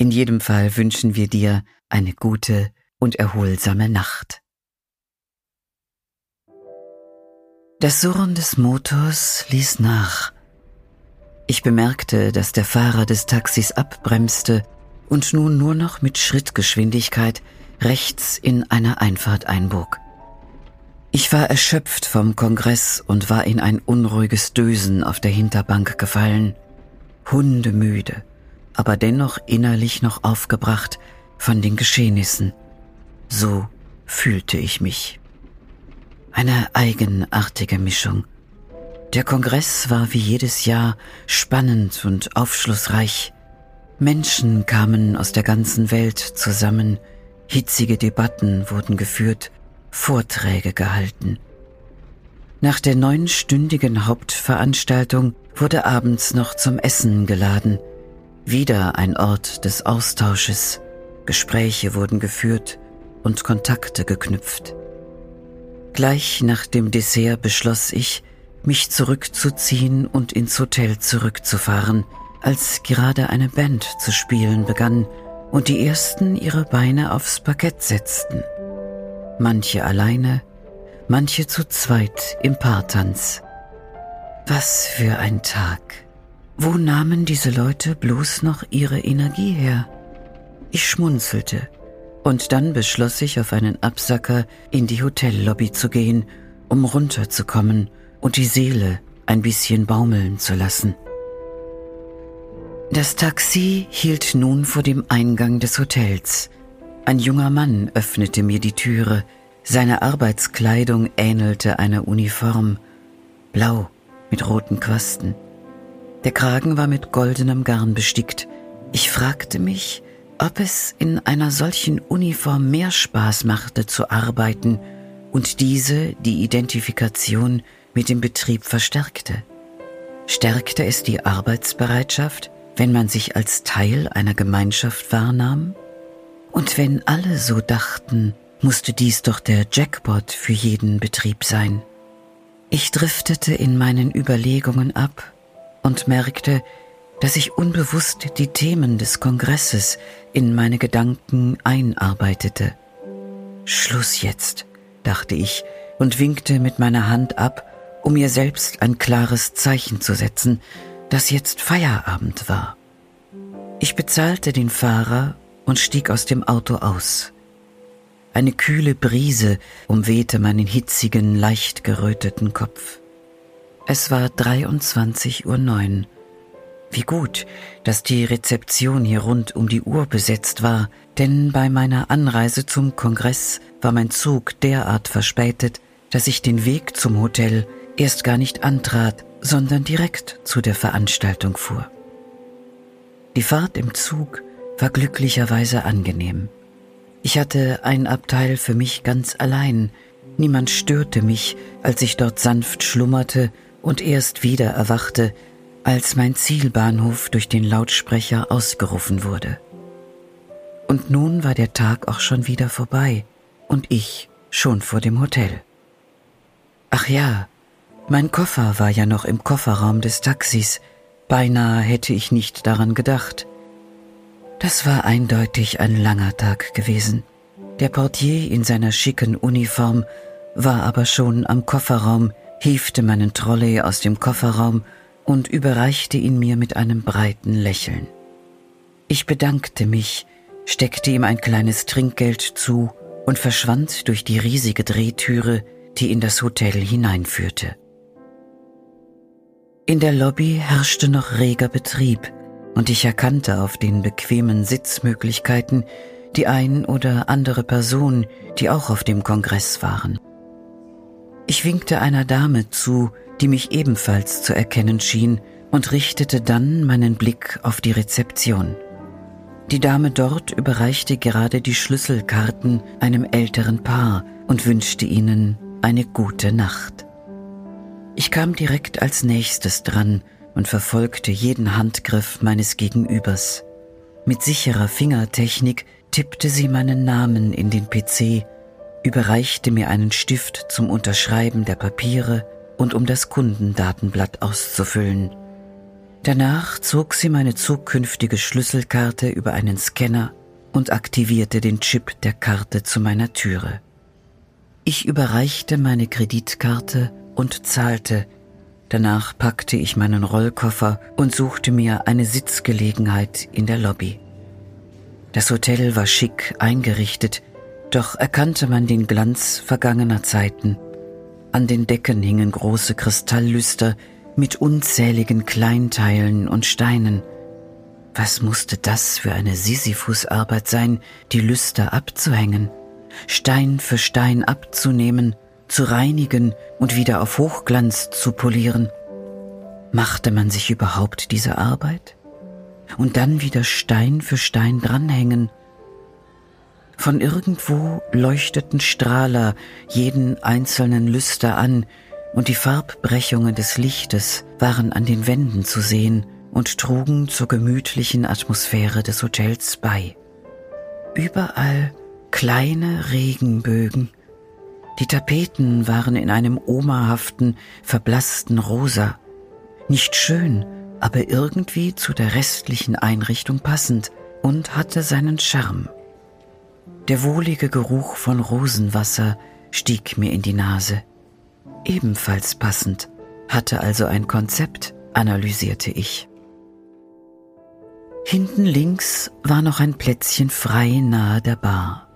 In jedem Fall wünschen wir dir eine gute und erholsame Nacht. Das Surren des Motors ließ nach. Ich bemerkte, dass der Fahrer des Taxis abbremste und nun nur noch mit Schrittgeschwindigkeit rechts in einer Einfahrt einbog. Ich war erschöpft vom Kongress und war in ein unruhiges Dösen auf der Hinterbank gefallen, hundemüde aber dennoch innerlich noch aufgebracht von den Geschehnissen. So fühlte ich mich. Eine eigenartige Mischung. Der Kongress war wie jedes Jahr spannend und aufschlussreich. Menschen kamen aus der ganzen Welt zusammen, hitzige Debatten wurden geführt, Vorträge gehalten. Nach der neunstündigen Hauptveranstaltung wurde abends noch zum Essen geladen – wieder ein Ort des Austausches. Gespräche wurden geführt und Kontakte geknüpft. Gleich nach dem Dessert beschloss ich, mich zurückzuziehen und ins Hotel zurückzufahren, als gerade eine Band zu spielen begann und die ersten ihre Beine aufs Parkett setzten. Manche alleine, manche zu zweit im Paartanz. Was für ein Tag! Wo nahmen diese Leute bloß noch ihre Energie her? Ich schmunzelte, und dann beschloss ich, auf einen Absacker in die Hotellobby zu gehen, um runterzukommen und die Seele ein bisschen baumeln zu lassen. Das Taxi hielt nun vor dem Eingang des Hotels. Ein junger Mann öffnete mir die Türe. Seine Arbeitskleidung ähnelte einer Uniform, blau mit roten Quasten. Der Kragen war mit goldenem Garn bestickt. Ich fragte mich, ob es in einer solchen Uniform mehr Spaß machte zu arbeiten und diese die Identifikation mit dem Betrieb verstärkte. Stärkte es die Arbeitsbereitschaft, wenn man sich als Teil einer Gemeinschaft wahrnahm? Und wenn alle so dachten, musste dies doch der Jackpot für jeden Betrieb sein. Ich driftete in meinen Überlegungen ab und merkte, dass ich unbewusst die Themen des Kongresses in meine Gedanken einarbeitete. Schluss jetzt, dachte ich und winkte mit meiner Hand ab, um mir selbst ein klares Zeichen zu setzen, dass jetzt Feierabend war. Ich bezahlte den Fahrer und stieg aus dem Auto aus. Eine kühle Brise umwehte meinen hitzigen, leicht geröteten Kopf. Es war 23.09 Uhr. Wie gut, dass die Rezeption hier rund um die Uhr besetzt war, denn bei meiner Anreise zum Kongress war mein Zug derart verspätet, dass ich den Weg zum Hotel erst gar nicht antrat, sondern direkt zu der Veranstaltung fuhr. Die Fahrt im Zug war glücklicherweise angenehm. Ich hatte ein Abteil für mich ganz allein, niemand störte mich, als ich dort sanft schlummerte und erst wieder erwachte, als mein Zielbahnhof durch den Lautsprecher ausgerufen wurde. Und nun war der Tag auch schon wieder vorbei und ich schon vor dem Hotel. Ach ja, mein Koffer war ja noch im Kofferraum des Taxis, beinahe hätte ich nicht daran gedacht. Das war eindeutig ein langer Tag gewesen. Der Portier in seiner schicken Uniform war aber schon am Kofferraum hiefte meinen Trolley aus dem Kofferraum und überreichte ihn mir mit einem breiten Lächeln. Ich bedankte mich, steckte ihm ein kleines Trinkgeld zu und verschwand durch die riesige Drehtüre, die in das Hotel hineinführte. In der Lobby herrschte noch reger Betrieb, und ich erkannte auf den bequemen Sitzmöglichkeiten die ein oder andere Person, die auch auf dem Kongress waren. Ich winkte einer Dame zu, die mich ebenfalls zu erkennen schien, und richtete dann meinen Blick auf die Rezeption. Die Dame dort überreichte gerade die Schlüsselkarten einem älteren Paar und wünschte ihnen eine gute Nacht. Ich kam direkt als nächstes dran und verfolgte jeden Handgriff meines Gegenübers. Mit sicherer Fingertechnik tippte sie meinen Namen in den PC, überreichte mir einen Stift zum Unterschreiben der Papiere und um das Kundendatenblatt auszufüllen. Danach zog sie meine zukünftige Schlüsselkarte über einen Scanner und aktivierte den Chip der Karte zu meiner Türe. Ich überreichte meine Kreditkarte und zahlte. Danach packte ich meinen Rollkoffer und suchte mir eine Sitzgelegenheit in der Lobby. Das Hotel war schick eingerichtet, doch erkannte man den Glanz vergangener Zeiten. An den Decken hingen große Kristalllüster mit unzähligen Kleinteilen und Steinen. Was musste das für eine Sisyphusarbeit sein, die Lüster abzuhängen, Stein für Stein abzunehmen, zu reinigen und wieder auf Hochglanz zu polieren? Machte man sich überhaupt diese Arbeit? Und dann wieder Stein für Stein dranhängen von irgendwo leuchteten Strahler jeden einzelnen Lüster an, und die Farbbrechungen des Lichtes waren an den Wänden zu sehen und trugen zur gemütlichen Atmosphäre des Hotels bei. Überall kleine Regenbögen. Die Tapeten waren in einem omahaften, verblassten Rosa. Nicht schön, aber irgendwie zu der restlichen Einrichtung passend und hatte seinen Charme. Der wohlige Geruch von Rosenwasser stieg mir in die Nase. Ebenfalls passend, hatte also ein Konzept, analysierte ich. Hinten links war noch ein Plätzchen frei nahe der Bar.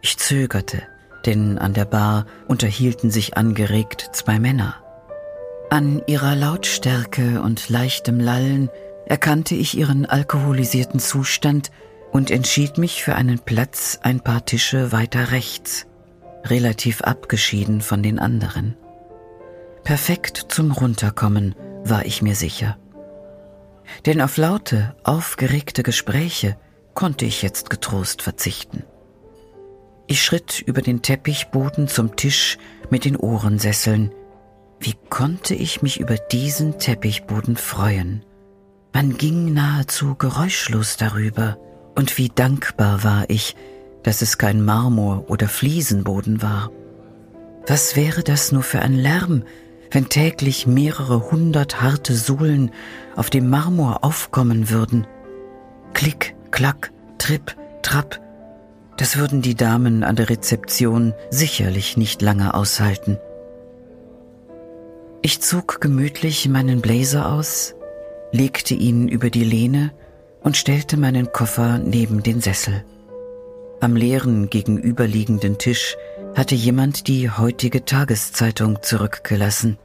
Ich zögerte, denn an der Bar unterhielten sich angeregt zwei Männer. An ihrer Lautstärke und leichtem Lallen erkannte ich ihren alkoholisierten Zustand und entschied mich für einen Platz ein paar Tische weiter rechts, relativ abgeschieden von den anderen. Perfekt zum Runterkommen, war ich mir sicher. Denn auf laute, aufgeregte Gespräche konnte ich jetzt getrost verzichten. Ich schritt über den Teppichboden zum Tisch mit den Ohrensesseln. Wie konnte ich mich über diesen Teppichboden freuen? Man ging nahezu geräuschlos darüber, und wie dankbar war ich, dass es kein Marmor oder Fliesenboden war. Was wäre das nur für ein Lärm, wenn täglich mehrere hundert harte Sohlen auf dem Marmor aufkommen würden? Klick, klack, tripp, trapp. Das würden die Damen an der Rezeption sicherlich nicht lange aushalten. Ich zog gemütlich meinen Blazer aus, legte ihn über die Lehne und stellte meinen Koffer neben den Sessel. Am leeren gegenüberliegenden Tisch hatte jemand die heutige Tageszeitung zurückgelassen.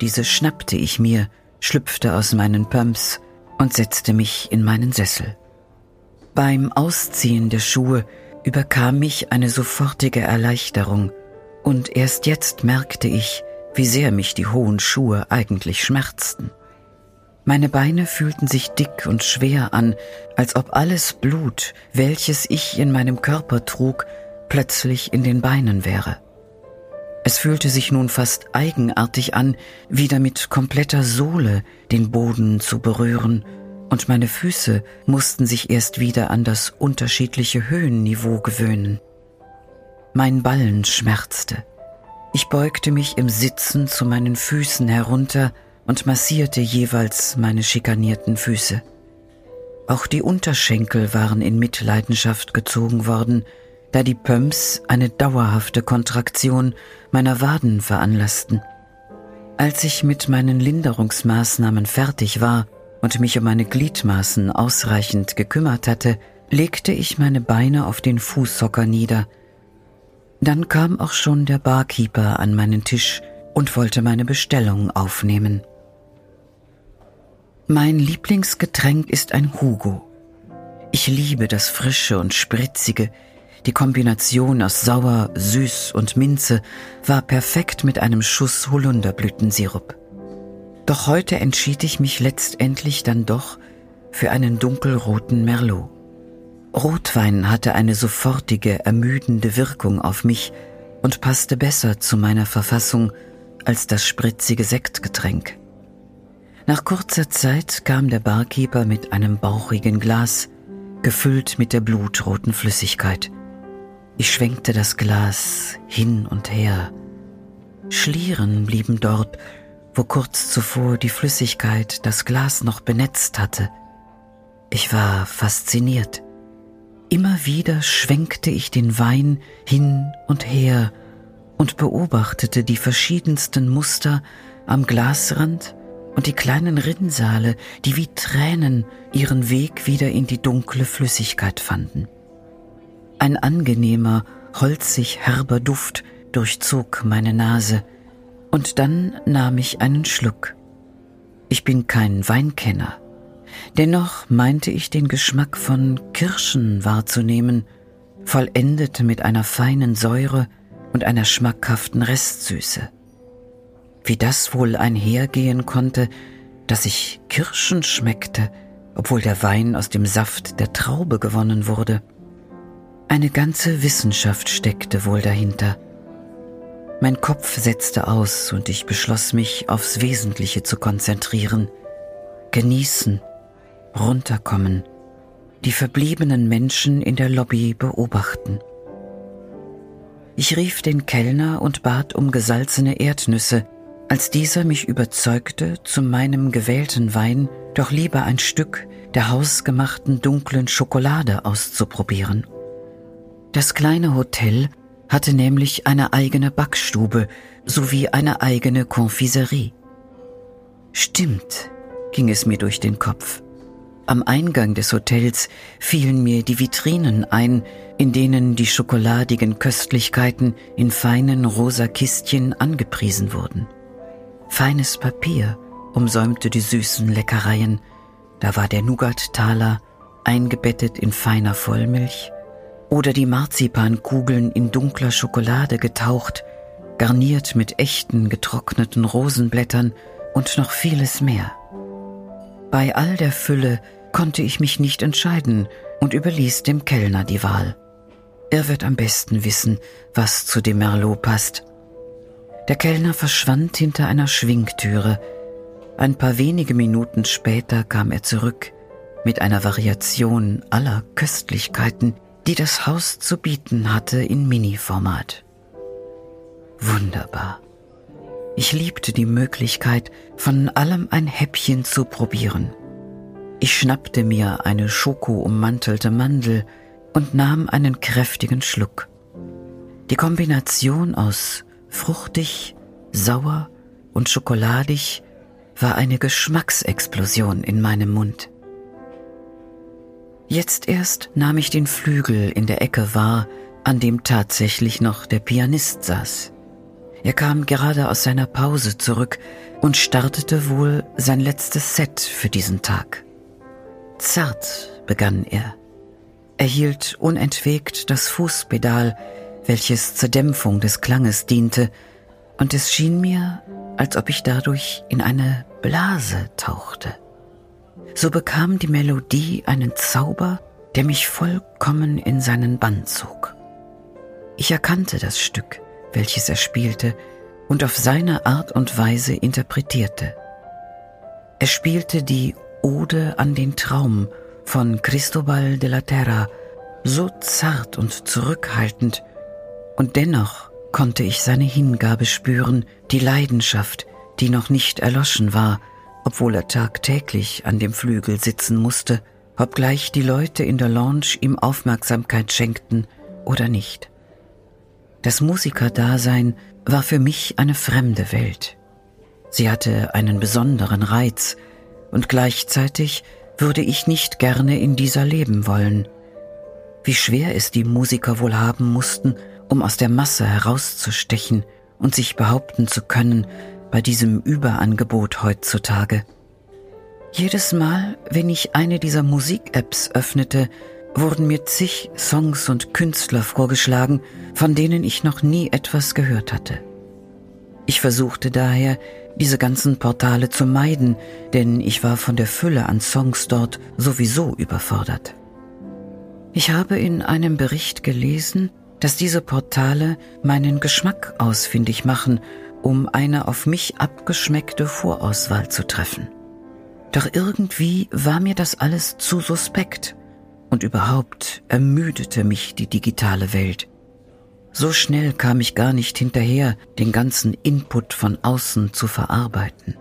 Diese schnappte ich mir, schlüpfte aus meinen Pumps und setzte mich in meinen Sessel. Beim Ausziehen der Schuhe überkam mich eine sofortige Erleichterung, und erst jetzt merkte ich, wie sehr mich die hohen Schuhe eigentlich schmerzten. Meine Beine fühlten sich dick und schwer an, als ob alles Blut, welches ich in meinem Körper trug, plötzlich in den Beinen wäre. Es fühlte sich nun fast eigenartig an, wieder mit kompletter Sohle den Boden zu berühren, und meine Füße mussten sich erst wieder an das unterschiedliche Höhenniveau gewöhnen. Mein Ballen schmerzte. Ich beugte mich im Sitzen zu meinen Füßen herunter, und massierte jeweils meine schikanierten Füße. Auch die Unterschenkel waren in Mitleidenschaft gezogen worden, da die Pumps eine dauerhafte Kontraktion meiner Waden veranlassten. Als ich mit meinen Linderungsmaßnahmen fertig war und mich um meine Gliedmaßen ausreichend gekümmert hatte, legte ich meine Beine auf den Fußhocker nieder. Dann kam auch schon der Barkeeper an meinen Tisch und wollte meine Bestellung aufnehmen. Mein Lieblingsgetränk ist ein Hugo. Ich liebe das Frische und Spritzige. Die Kombination aus Sauer, Süß und Minze war perfekt mit einem Schuss Holunderblütensirup. Doch heute entschied ich mich letztendlich dann doch für einen dunkelroten Merlot. Rotwein hatte eine sofortige, ermüdende Wirkung auf mich und passte besser zu meiner Verfassung als das spritzige Sektgetränk. Nach kurzer Zeit kam der Barkeeper mit einem bauchigen Glas, gefüllt mit der blutroten Flüssigkeit. Ich schwenkte das Glas hin und her. Schlieren blieben dort, wo kurz zuvor die Flüssigkeit das Glas noch benetzt hatte. Ich war fasziniert. Immer wieder schwenkte ich den Wein hin und her und beobachtete die verschiedensten Muster am Glasrand und die kleinen Rinnsale, die wie Tränen ihren Weg wieder in die dunkle Flüssigkeit fanden. Ein angenehmer, holzig herber Duft durchzog meine Nase, und dann nahm ich einen Schluck. Ich bin kein Weinkenner, dennoch meinte ich den Geschmack von Kirschen wahrzunehmen, vollendet mit einer feinen Säure und einer schmackhaften Restsüße. Wie das wohl einhergehen konnte, dass ich Kirschen schmeckte, obwohl der Wein aus dem Saft der Traube gewonnen wurde. Eine ganze Wissenschaft steckte wohl dahinter. Mein Kopf setzte aus und ich beschloss mich aufs Wesentliche zu konzentrieren. Genießen, runterkommen, die verbliebenen Menschen in der Lobby beobachten. Ich rief den Kellner und bat um gesalzene Erdnüsse, als dieser mich überzeugte, zu meinem gewählten Wein doch lieber ein Stück der hausgemachten dunklen Schokolade auszuprobieren. Das kleine Hotel hatte nämlich eine eigene Backstube sowie eine eigene Konfiserie. Stimmt, ging es mir durch den Kopf. Am Eingang des Hotels fielen mir die Vitrinen ein, in denen die schokoladigen Köstlichkeiten in feinen rosa Kistchen angepriesen wurden. Feines Papier umsäumte die süßen Leckereien. Da war der Nougat-Taler eingebettet in feiner Vollmilch oder die Marzipankugeln in dunkler Schokolade getaucht, garniert mit echten getrockneten Rosenblättern und noch vieles mehr. Bei all der Fülle konnte ich mich nicht entscheiden und überließ dem Kellner die Wahl. Er wird am besten wissen, was zu dem Merlot passt. Der Kellner verschwand hinter einer Schwingtüre. Ein paar wenige Minuten später kam er zurück mit einer Variation aller Köstlichkeiten, die das Haus zu bieten hatte in Mini-Format. Wunderbar. Ich liebte die Möglichkeit, von allem ein Häppchen zu probieren. Ich schnappte mir eine schokoummantelte Mandel und nahm einen kräftigen Schluck. Die Kombination aus fruchtig, sauer und schokoladig war eine Geschmacksexplosion in meinem Mund. Jetzt erst nahm ich den Flügel in der Ecke wahr, an dem tatsächlich noch der Pianist saß. Er kam gerade aus seiner Pause zurück und startete wohl sein letztes Set für diesen Tag. Zart begann er. Er hielt unentwegt das Fußpedal, welches zur Dämpfung des Klanges diente, und es schien mir, als ob ich dadurch in eine Blase tauchte. So bekam die Melodie einen Zauber, der mich vollkommen in seinen Bann zog. Ich erkannte das Stück, welches er spielte und auf seine Art und Weise interpretierte. Er spielte die Ode an den Traum von Cristobal de la Terra so zart und zurückhaltend, und dennoch konnte ich seine Hingabe spüren, die Leidenschaft, die noch nicht erloschen war, obwohl er tagtäglich an dem Flügel sitzen musste, obgleich die Leute in der Lounge ihm Aufmerksamkeit schenkten oder nicht. Das Musikerdasein war für mich eine fremde Welt. Sie hatte einen besonderen Reiz, und gleichzeitig würde ich nicht gerne in dieser leben wollen. Wie schwer es die Musiker wohl haben mussten, um aus der Masse herauszustechen und sich behaupten zu können bei diesem Überangebot heutzutage. Jedes Mal, wenn ich eine dieser Musik-Apps öffnete, wurden mir zig Songs und Künstler vorgeschlagen, von denen ich noch nie etwas gehört hatte. Ich versuchte daher, diese ganzen Portale zu meiden, denn ich war von der Fülle an Songs dort sowieso überfordert. Ich habe in einem Bericht gelesen, dass diese Portale meinen Geschmack ausfindig machen, um eine auf mich abgeschmeckte Vorauswahl zu treffen. Doch irgendwie war mir das alles zu suspekt und überhaupt ermüdete mich die digitale Welt. So schnell kam ich gar nicht hinterher, den ganzen Input von außen zu verarbeiten.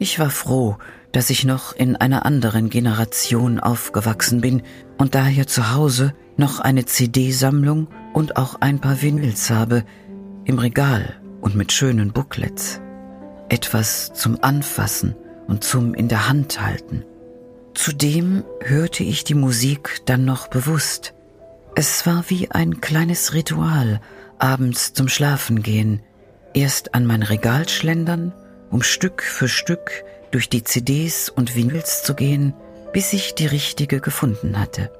Ich war froh, dass ich noch in einer anderen Generation aufgewachsen bin und daher zu Hause noch eine CD-Sammlung und auch ein paar Vinyls habe, im Regal und mit schönen Booklets. Etwas zum Anfassen und zum in der Hand halten. Zudem hörte ich die Musik dann noch bewusst. Es war wie ein kleines Ritual, abends zum Schlafengehen, erst an mein Regal schlendern, um Stück für Stück durch die CDs und Vinyls zu gehen, bis ich die richtige gefunden hatte.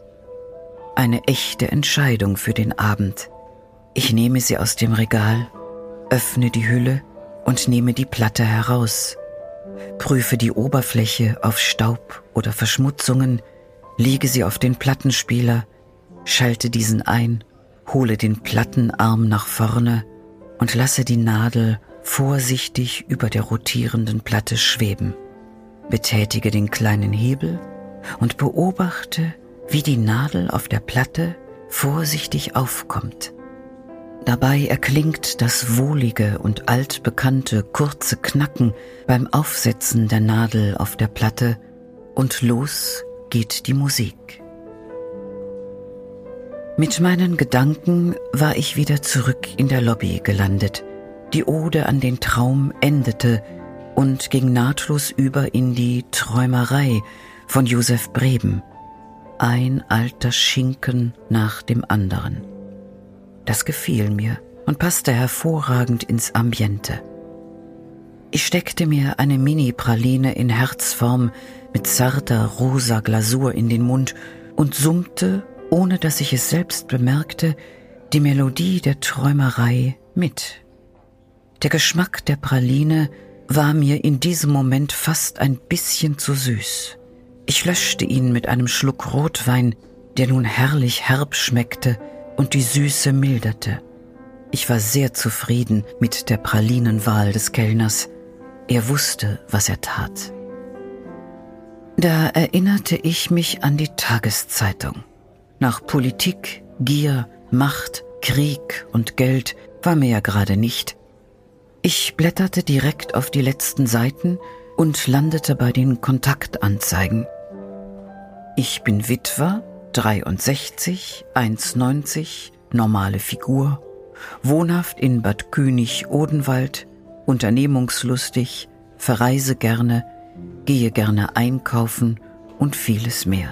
Eine echte Entscheidung für den Abend. Ich nehme sie aus dem Regal, öffne die Hülle und nehme die Platte heraus, prüfe die Oberfläche auf Staub oder Verschmutzungen, lege sie auf den Plattenspieler, schalte diesen ein, hole den Plattenarm nach vorne und lasse die Nadel vorsichtig über der rotierenden Platte schweben. Betätige den kleinen Hebel und beobachte, wie die Nadel auf der Platte vorsichtig aufkommt. Dabei erklingt das wohlige und altbekannte kurze Knacken beim Aufsetzen der Nadel auf der Platte und los geht die Musik. Mit meinen Gedanken war ich wieder zurück in der Lobby gelandet. Die Ode an den Traum endete und ging nahtlos über in die Träumerei von Josef Breben. Ein alter Schinken nach dem anderen. Das gefiel mir und passte hervorragend ins Ambiente. Ich steckte mir eine Mini-Praline in Herzform mit zarter rosa Glasur in den Mund und summte, ohne dass ich es selbst bemerkte, die Melodie der Träumerei mit. Der Geschmack der Praline war mir in diesem Moment fast ein bisschen zu süß. Ich löschte ihn mit einem Schluck Rotwein, der nun herrlich herb schmeckte und die Süße milderte. Ich war sehr zufrieden mit der Pralinenwahl des Kellners. Er wusste, was er tat. Da erinnerte ich mich an die Tageszeitung. Nach Politik, Gier, Macht, Krieg und Geld war mir ja gerade nicht. Ich blätterte direkt auf die letzten Seiten und landete bei den Kontaktanzeigen. Ich bin Witwer, 63, 1,90, normale Figur, wohnhaft in Bad König-Odenwald, unternehmungslustig, verreise gerne, gehe gerne einkaufen und vieles mehr.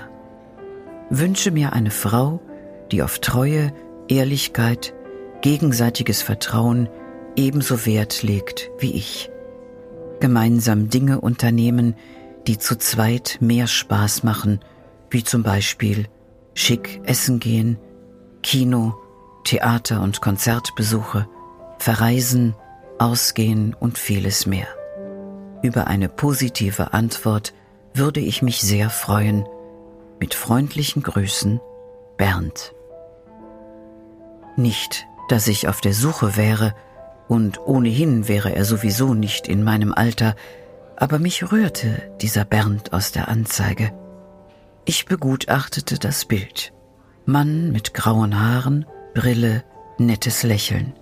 Wünsche mir eine Frau, die auf Treue, Ehrlichkeit, gegenseitiges Vertrauen ebenso Wert legt wie ich. Gemeinsam Dinge unternehmen, die zu zweit mehr Spaß machen, wie zum Beispiel schick essen gehen, Kino, Theater und Konzertbesuche, verreisen, ausgehen und vieles mehr. Über eine positive Antwort würde ich mich sehr freuen. Mit freundlichen Grüßen, Bernd. Nicht, dass ich auf der Suche wäre, und ohnehin wäre er sowieso nicht in meinem Alter, aber mich rührte dieser Bernd aus der Anzeige. Ich begutachtete das Bild. Mann mit grauen Haaren, Brille, nettes Lächeln.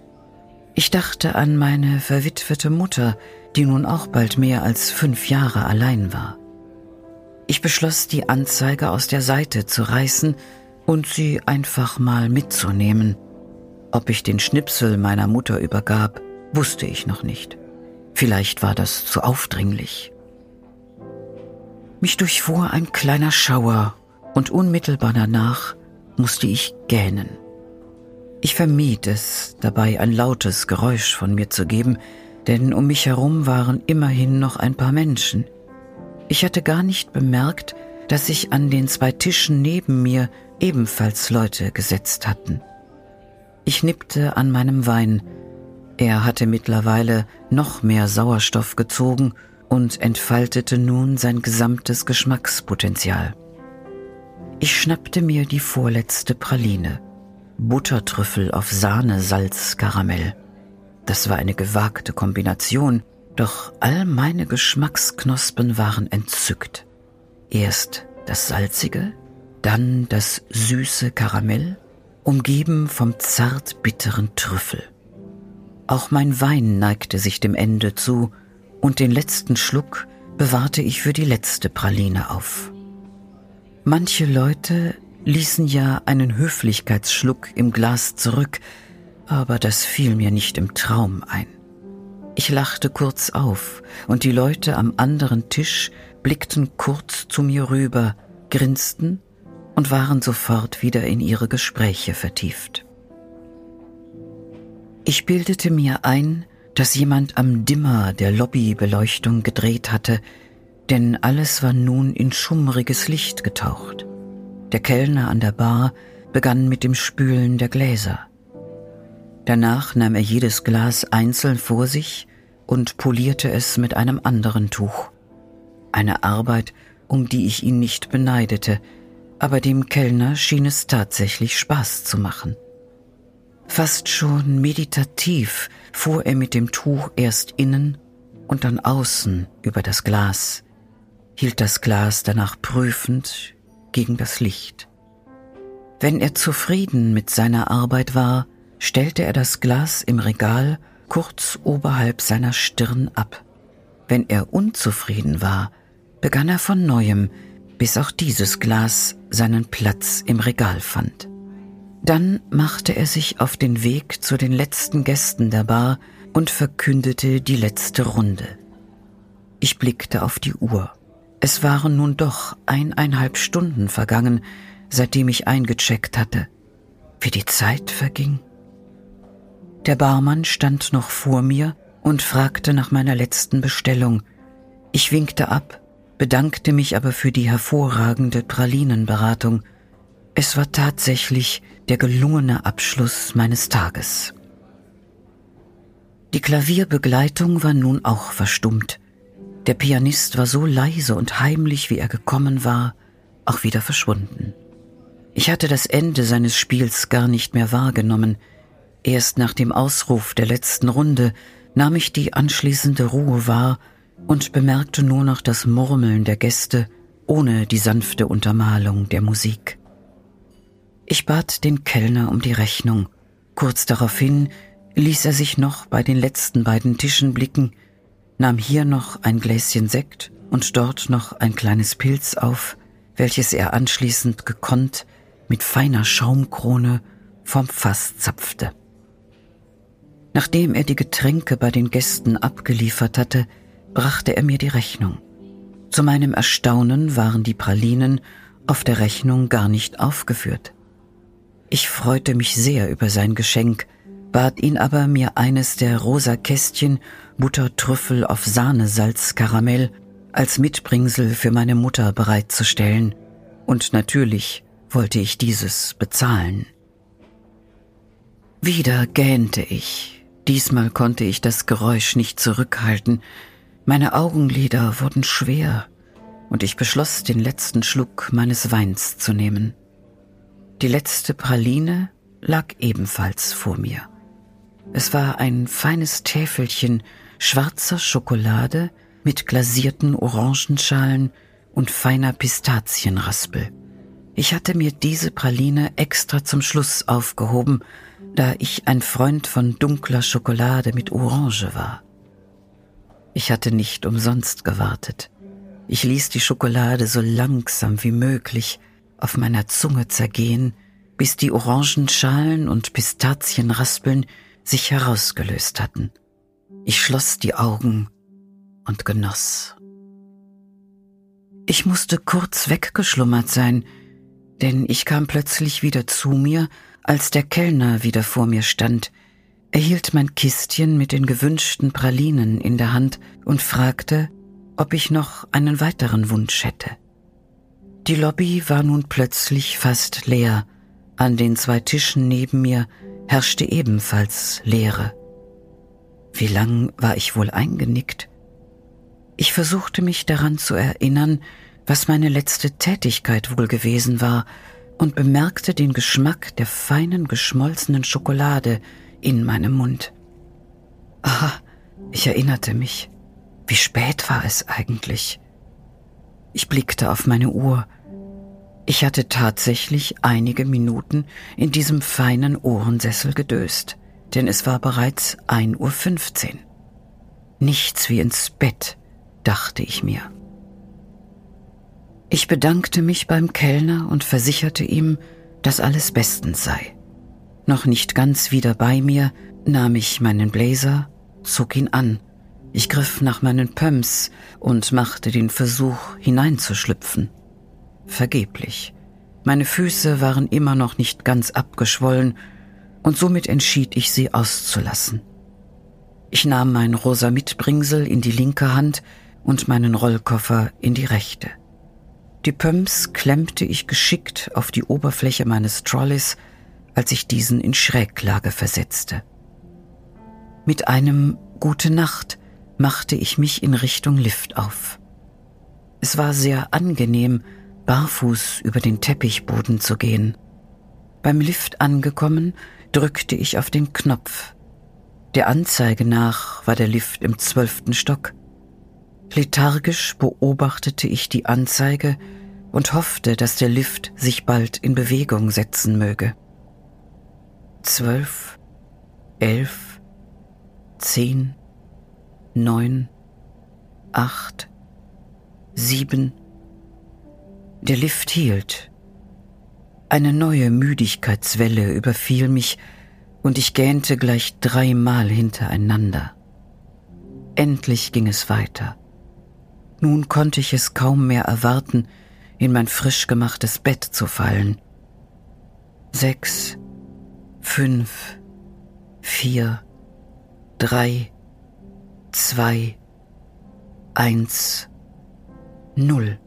Ich dachte an meine verwitwete Mutter, die nun auch bald mehr als fünf Jahre allein war. Ich beschloss, die Anzeige aus der Seite zu reißen und sie einfach mal mitzunehmen. Ob ich den Schnipsel meiner Mutter übergab, wusste ich noch nicht. Vielleicht war das zu aufdringlich. Mich durchfuhr ein kleiner Schauer und unmittelbar danach musste ich gähnen. Ich vermied es, dabei ein lautes Geräusch von mir zu geben, denn um mich herum waren immerhin noch ein paar Menschen. Ich hatte gar nicht bemerkt, dass sich an den zwei Tischen neben mir ebenfalls Leute gesetzt hatten. Ich nippte an meinem Wein. Er hatte mittlerweile noch mehr Sauerstoff gezogen und entfaltete nun sein gesamtes Geschmackspotenzial. Ich schnappte mir die vorletzte Praline. Buttertrüffel auf Sahne, Salz, Karamell. Das war eine gewagte Kombination, doch all meine Geschmacksknospen waren entzückt. Erst das salzige, dann das süße Karamell, umgeben vom zart bitteren Trüffel. Auch mein Wein neigte sich dem Ende zu, und den letzten Schluck bewahrte ich für die letzte Praline auf. Manche Leute ließen ja einen Höflichkeitsschluck im Glas zurück, aber das fiel mir nicht im Traum ein. Ich lachte kurz auf, und die Leute am anderen Tisch blickten kurz zu mir rüber, grinsten und waren sofort wieder in ihre Gespräche vertieft. Ich bildete mir ein, dass jemand am Dimmer der Lobbybeleuchtung gedreht hatte, denn alles war nun in schummriges Licht getaucht. Der Kellner an der Bar begann mit dem Spülen der Gläser. Danach nahm er jedes Glas einzeln vor sich und polierte es mit einem anderen Tuch. Eine Arbeit, um die ich ihn nicht beneidete, aber dem Kellner schien es tatsächlich Spaß zu machen. Fast schon meditativ fuhr er mit dem Tuch erst innen und dann außen über das Glas, hielt das Glas danach prüfend gegen das Licht. Wenn er zufrieden mit seiner Arbeit war, stellte er das Glas im Regal kurz oberhalb seiner Stirn ab. Wenn er unzufrieden war, begann er von neuem, bis auch dieses Glas seinen Platz im Regal fand. Dann machte er sich auf den Weg zu den letzten Gästen der Bar und verkündete die letzte Runde. Ich blickte auf die Uhr. Es waren nun doch eineinhalb Stunden vergangen, seitdem ich eingecheckt hatte. Wie die Zeit verging. Der Barmann stand noch vor mir und fragte nach meiner letzten Bestellung. Ich winkte ab, bedankte mich aber für die hervorragende Pralinenberatung. Es war tatsächlich der gelungene Abschluss meines Tages. Die Klavierbegleitung war nun auch verstummt. Der Pianist war so leise und heimlich, wie er gekommen war, auch wieder verschwunden. Ich hatte das Ende seines Spiels gar nicht mehr wahrgenommen. Erst nach dem Ausruf der letzten Runde nahm ich die anschließende Ruhe wahr und bemerkte nur noch das Murmeln der Gäste ohne die sanfte Untermalung der Musik. Ich bat den Kellner um die Rechnung. Kurz daraufhin ließ er sich noch bei den letzten beiden Tischen blicken, nahm hier noch ein Gläschen Sekt und dort noch ein kleines Pilz auf, welches er anschließend gekonnt mit feiner Schaumkrone vom Fass zapfte. Nachdem er die Getränke bei den Gästen abgeliefert hatte, brachte er mir die Rechnung. Zu meinem Erstaunen waren die Pralinen auf der Rechnung gar nicht aufgeführt. Ich freute mich sehr über sein Geschenk, bat ihn aber, mir eines der rosa Kästchen Buttertrüffel auf Sahnesalz Karamell als Mitbringsel für meine Mutter bereitzustellen, und natürlich wollte ich dieses bezahlen. Wieder gähnte ich. Diesmal konnte ich das Geräusch nicht zurückhalten. Meine Augenlider wurden schwer, und ich beschloss, den letzten Schluck meines Weins zu nehmen. Die letzte Praline lag ebenfalls vor mir. Es war ein feines Täfelchen schwarzer Schokolade mit glasierten Orangenschalen und feiner Pistazienraspel. Ich hatte mir diese Praline extra zum Schluss aufgehoben, da ich ein Freund von dunkler Schokolade mit Orange war. Ich hatte nicht umsonst gewartet. Ich ließ die Schokolade so langsam wie möglich auf meiner Zunge zergehen, bis die Orangenschalen und Pistazienraspeln sich herausgelöst hatten. Ich schloss die Augen und genoss. Ich musste kurz weggeschlummert sein, denn ich kam plötzlich wieder zu mir, als der Kellner wieder vor mir stand. Er hielt mein Kistchen mit den gewünschten Pralinen in der Hand und fragte, ob ich noch einen weiteren Wunsch hätte. Die Lobby war nun plötzlich fast leer. An den zwei Tischen neben mir herrschte ebenfalls Leere. Wie lang war ich wohl eingenickt? Ich versuchte mich daran zu erinnern, was meine letzte Tätigkeit wohl gewesen war, und bemerkte den Geschmack der feinen geschmolzenen Schokolade in meinem Mund. Aha, ich erinnerte mich. Wie spät war es eigentlich? Ich blickte auf meine Uhr. Ich hatte tatsächlich einige Minuten in diesem feinen Ohrensessel gedöst, denn es war bereits 1.15 Uhr. Nichts wie ins Bett, dachte ich mir. Ich bedankte mich beim Kellner und versicherte ihm, dass alles bestens sei. Noch nicht ganz wieder bei mir, nahm ich meinen Blazer, zog ihn an. Ich griff nach meinen Pumps und machte den Versuch, hineinzuschlüpfen. Vergeblich. Meine Füße waren immer noch nicht ganz abgeschwollen, und somit entschied ich sie auszulassen. Ich nahm mein rosa Mitbringsel in die linke Hand und meinen Rollkoffer in die rechte. Die Pumps klemmte ich geschickt auf die Oberfläche meines Trolleys, als ich diesen in Schräglage versetzte. Mit einem Gute Nacht machte ich mich in Richtung Lift auf. Es war sehr angenehm, barfuß über den Teppichboden zu gehen. Beim Lift angekommen, drückte ich auf den Knopf. Der Anzeige nach war der Lift im zwölften Stock. Lethargisch beobachtete ich die Anzeige und hoffte, dass der Lift sich bald in Bewegung setzen möge. Zwölf, elf, zehn, neun, acht, sieben. Der Lift hielt. Eine neue Müdigkeitswelle überfiel mich und ich gähnte gleich dreimal hintereinander. Endlich ging es weiter. Nun konnte ich es kaum mehr erwarten, in mein frisch gemachtes Bett zu fallen. Sechs, fünf, vier, drei, zwei, eins, null.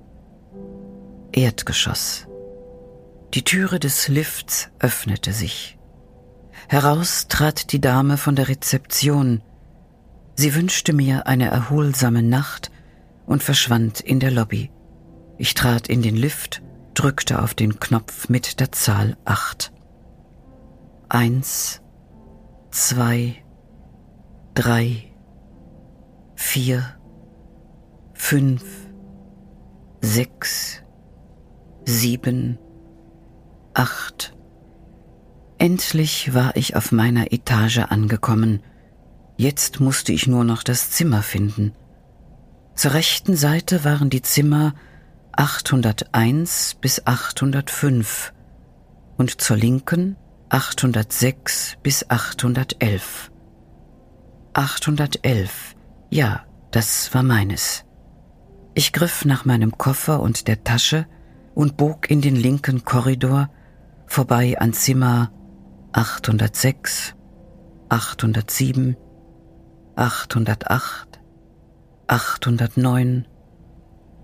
Erdgeschoss. Die Türe des Lifts öffnete sich. Heraus trat die Dame von der Rezeption. Sie wünschte mir eine erholsame Nacht und verschwand in der Lobby. Ich trat in den Lift, drückte auf den Knopf mit der Zahl acht. Eins, zwei, drei, vier, fünf, sechs, sieben, acht. Endlich war ich auf meiner Etage angekommen. Jetzt musste ich nur noch das Zimmer finden. Zur rechten Seite waren die Zimmer 801 bis 805 und zur linken 806 bis 811. 811, ja, das war meines. Ich griff nach meinem Koffer und der Tasche und bog in den linken Korridor vorbei an Zimmer 806, 807, 808, 809,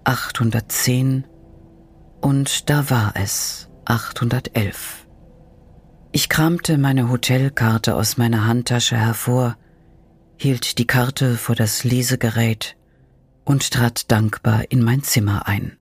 810 und da war es 811. Ich kramte meine Hotelkarte aus meiner Handtasche hervor, hielt die Karte vor das Lesegerät und trat dankbar in mein Zimmer ein.